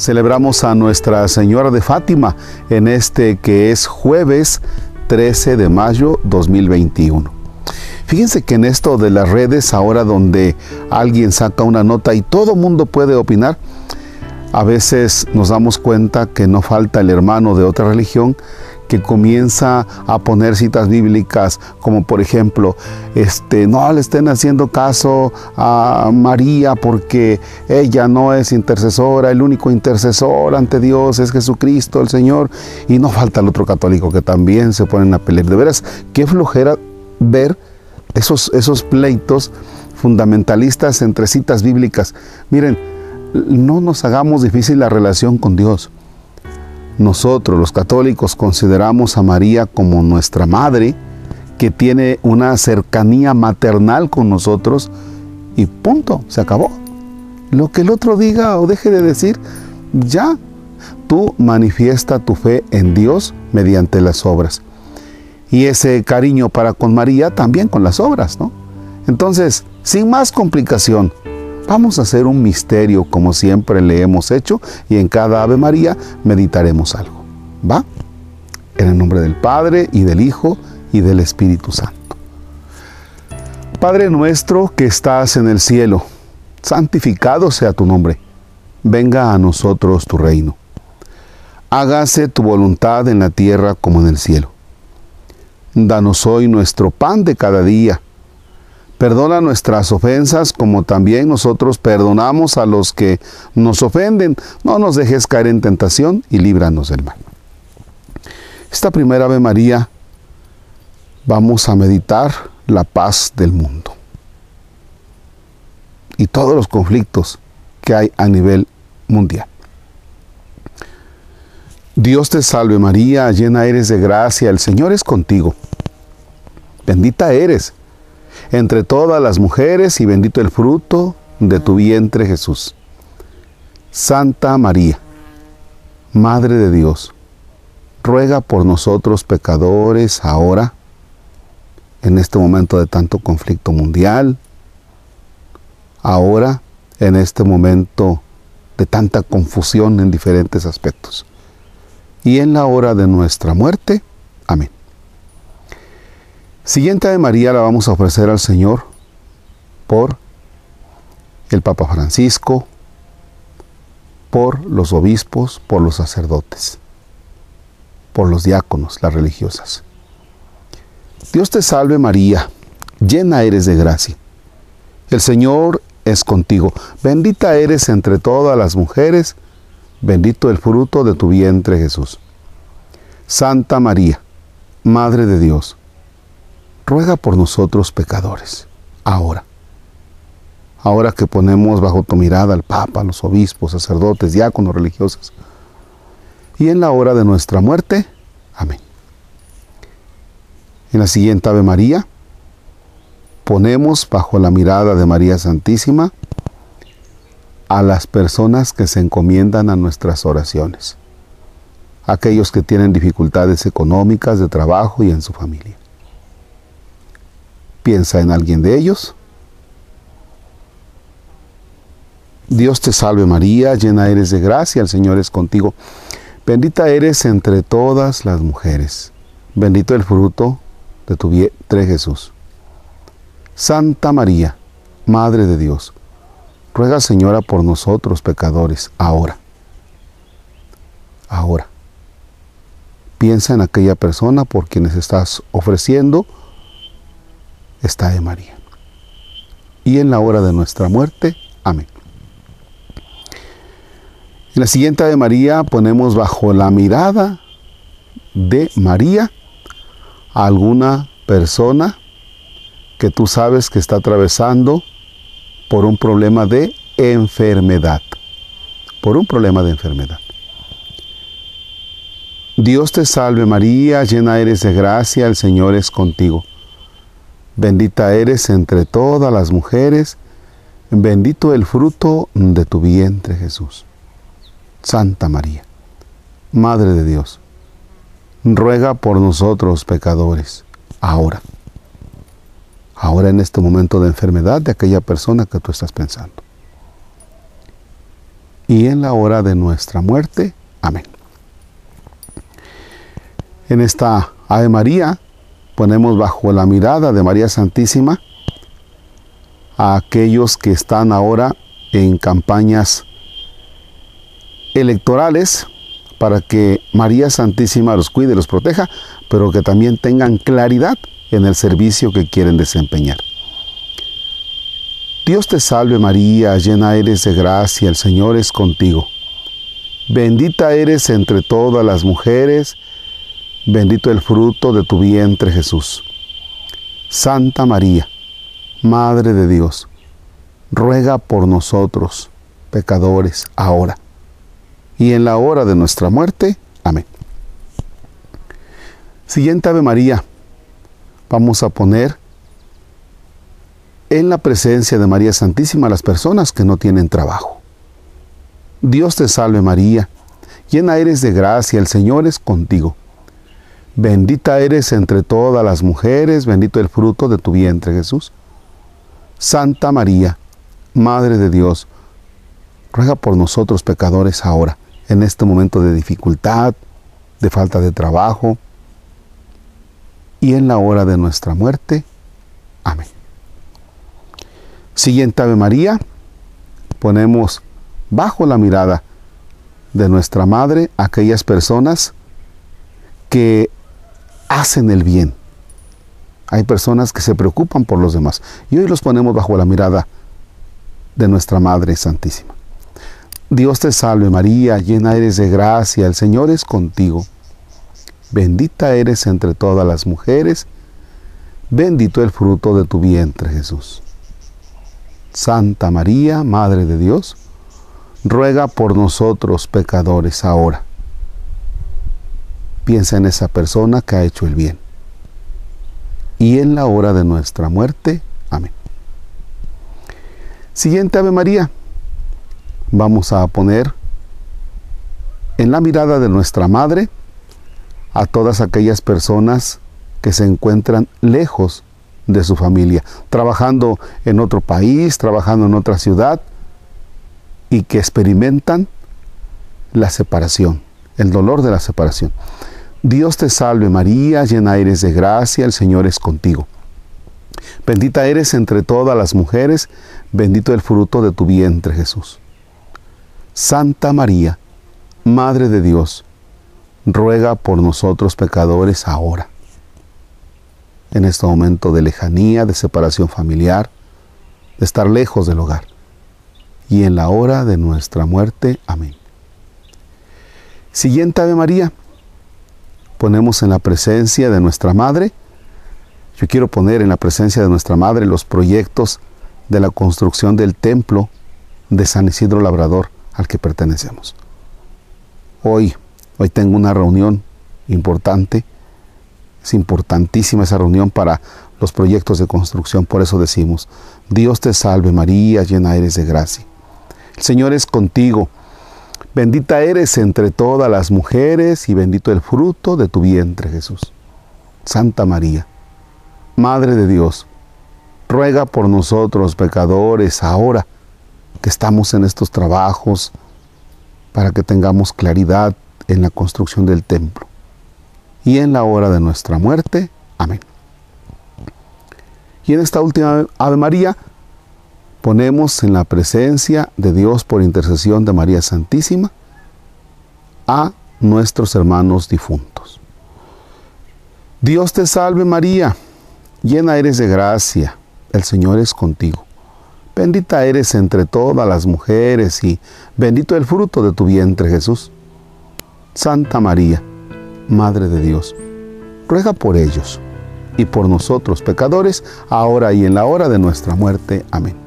Celebramos a Nuestra Señora de Fátima en este que es jueves 13 de mayo 2021. Fíjense que en esto de las redes, ahora donde alguien saca una nota y todo mundo puede opinar, a veces nos damos cuenta que no falta el hermano de otra religión que comienza a poner citas bíblicas como por ejemplo, este, no le estén haciendo caso a María porque ella no es intercesora, el único intercesor ante Dios es Jesucristo el Señor y no falta el otro católico que también se ponen a pelear. De veras, qué flojera ver esos, esos pleitos fundamentalistas entre citas bíblicas. Miren, no nos hagamos difícil la relación con Dios. Nosotros los católicos consideramos a María como nuestra madre, que tiene una cercanía maternal con nosotros y punto, se acabó. Lo que el otro diga o deje de decir, ya, tú manifiesta tu fe en Dios mediante las obras. Y ese cariño para con María también con las obras, ¿no? Entonces, sin más complicación, Vamos a hacer un misterio como siempre le hemos hecho y en cada Ave María meditaremos algo. ¿Va? En el nombre del Padre y del Hijo y del Espíritu Santo. Padre nuestro que estás en el cielo, santificado sea tu nombre. Venga a nosotros tu reino. Hágase tu voluntad en la tierra como en el cielo. Danos hoy nuestro pan de cada día Perdona nuestras ofensas como también nosotros perdonamos a los que nos ofenden. No nos dejes caer en tentación y líbranos del mal. Esta primera Ave María vamos a meditar la paz del mundo y todos los conflictos que hay a nivel mundial. Dios te salve María, llena eres de gracia, el Señor es contigo. Bendita eres entre todas las mujeres y bendito el fruto de tu vientre Jesús. Santa María, Madre de Dios, ruega por nosotros pecadores ahora, en este momento de tanto conflicto mundial, ahora en este momento de tanta confusión en diferentes aspectos, y en la hora de nuestra muerte. Amén. Siguiente de María la vamos a ofrecer al Señor por el Papa Francisco, por los obispos, por los sacerdotes, por los diáconos, las religiosas. Dios te salve María, llena eres de gracia. El Señor es contigo. Bendita eres entre todas las mujeres, bendito el fruto de tu vientre Jesús. Santa María, Madre de Dios, ruega por nosotros pecadores, ahora. Ahora que ponemos bajo tu mirada al Papa, los obispos, sacerdotes, diáconos, religiosos. Y en la hora de nuestra muerte. Amén. En la siguiente Ave María, ponemos bajo la mirada de María Santísima a las personas que se encomiendan a nuestras oraciones, aquellos que tienen dificultades económicas, de trabajo y en su familia. Piensa en alguien de ellos. Dios te salve María, llena eres de gracia, el Señor es contigo. Bendita eres entre todas las mujeres. Bendito el fruto de tu vientre Jesús. Santa María, Madre de Dios, ruega Señora por nosotros pecadores, ahora. Ahora. Piensa en aquella persona por quienes estás ofreciendo está de María. Y en la hora de nuestra muerte. Amén. En la siguiente de María ponemos bajo la mirada de María a alguna persona que tú sabes que está atravesando por un problema de enfermedad. Por un problema de enfermedad. Dios te salve María, llena eres de gracia, el Señor es contigo. Bendita eres entre todas las mujeres, bendito el fruto de tu vientre Jesús. Santa María, Madre de Dios, ruega por nosotros pecadores, ahora, ahora en este momento de enfermedad de aquella persona que tú estás pensando. y en la hora de nuestra muerte. Amén. En esta Ave María ponemos bajo la mirada de María Santísima a aquellos que están ahora en campañas electorales para que María Santísima los cuide, los proteja, pero que también tengan claridad en el servicio que quieren desempeñar. Dios te salve María, llena eres de gracia, el Señor es contigo. Bendita eres entre todas las mujeres, bendito el fruto de tu vientre Jesús. Santa María, Madre de Dios, ruega por nosotros, pecadores, ahora y en la hora de nuestra muerte. Amén. Siguiente Ave María, vamos a poner en la presencia de María Santísima las personas que no tienen trabajo. Dios te salve María, llena eres de gracia, el Señor es contigo. Bendita eres entre todas las mujeres, bendito el fruto de tu vientre Jesús. Santa María, Madre de Dios, ruega por nosotros pecadores ahora, en este momento de dificultad, de falta de trabajo, y en la hora de nuestra muerte. Amén. Siguiente Ave María, ponemos bajo la mirada de nuestra Madre aquellas personas que hacen el bien. Hay personas que se preocupan por los demás y hoy los ponemos bajo la mirada de nuestra Madre Santísima. Dios te salve María, llena eres de gracia, el Señor es contigo. Bendita eres entre todas las mujeres, bendito el fruto de tu vientre Jesús. Santa María, Madre de Dios, ruega por nosotros pecadores ahora. Piensa en esa persona que ha hecho el bien. Y en la hora de nuestra muerte. Amén. Siguiente Ave María. Vamos a poner en la mirada de nuestra Madre a todas aquellas personas que se encuentran lejos de su familia, trabajando en otro país, trabajando en otra ciudad y que experimentan la separación, el dolor de la separación. Dios te salve María, llena eres de gracia, el Señor es contigo. Bendita eres entre todas las mujeres, bendito el fruto de tu vientre Jesús. Santa María, Madre de Dios, ruega por nosotros pecadores ahora, en este momento de lejanía, de separación familiar, de estar lejos del hogar, y en la hora de nuestra muerte. Amén. Siguiente Ave María, ponemos en la presencia de nuestra Madre, yo quiero poner en la presencia de nuestra Madre los proyectos de la construcción del templo de San Isidro Labrador al que pertenecemos. Hoy Hoy tengo una reunión importante. Es importantísima esa reunión para los proyectos de construcción. Por eso decimos, Dios te salve María, llena eres de gracia. El Señor es contigo. Bendita eres entre todas las mujeres y bendito el fruto de tu vientre Jesús. Santa María, Madre de Dios, ruega por nosotros pecadores ahora que estamos en estos trabajos para que tengamos claridad en la construcción del templo y en la hora de nuestra muerte. Amén. Y en esta última Ave María ponemos en la presencia de Dios por intercesión de María Santísima a nuestros hermanos difuntos. Dios te salve María, llena eres de gracia, el Señor es contigo. Bendita eres entre todas las mujeres y bendito el fruto de tu vientre Jesús. Santa María, Madre de Dios, ruega por ellos y por nosotros pecadores, ahora y en la hora de nuestra muerte. Amén.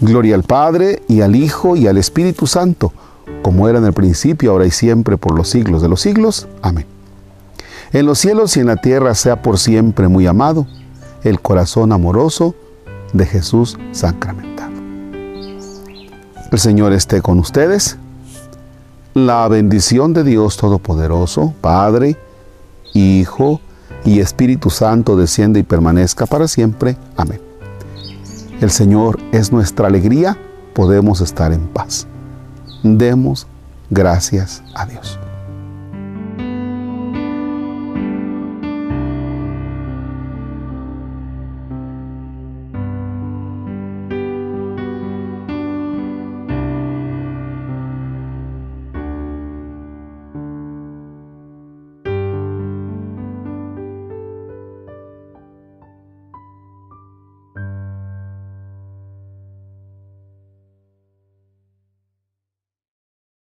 Gloria al Padre y al Hijo y al Espíritu Santo, como era en el principio, ahora y siempre, por los siglos de los siglos. Amén. En los cielos y en la tierra sea por siempre muy amado el corazón amoroso de Jesús sacramentado. El Señor esté con ustedes la bendición de Dios Todopoderoso, Padre, Hijo y Espíritu Santo desciende y permanezca para siempre. Amén. El Señor es nuestra alegría, podemos estar en paz. demos gracias a Dios.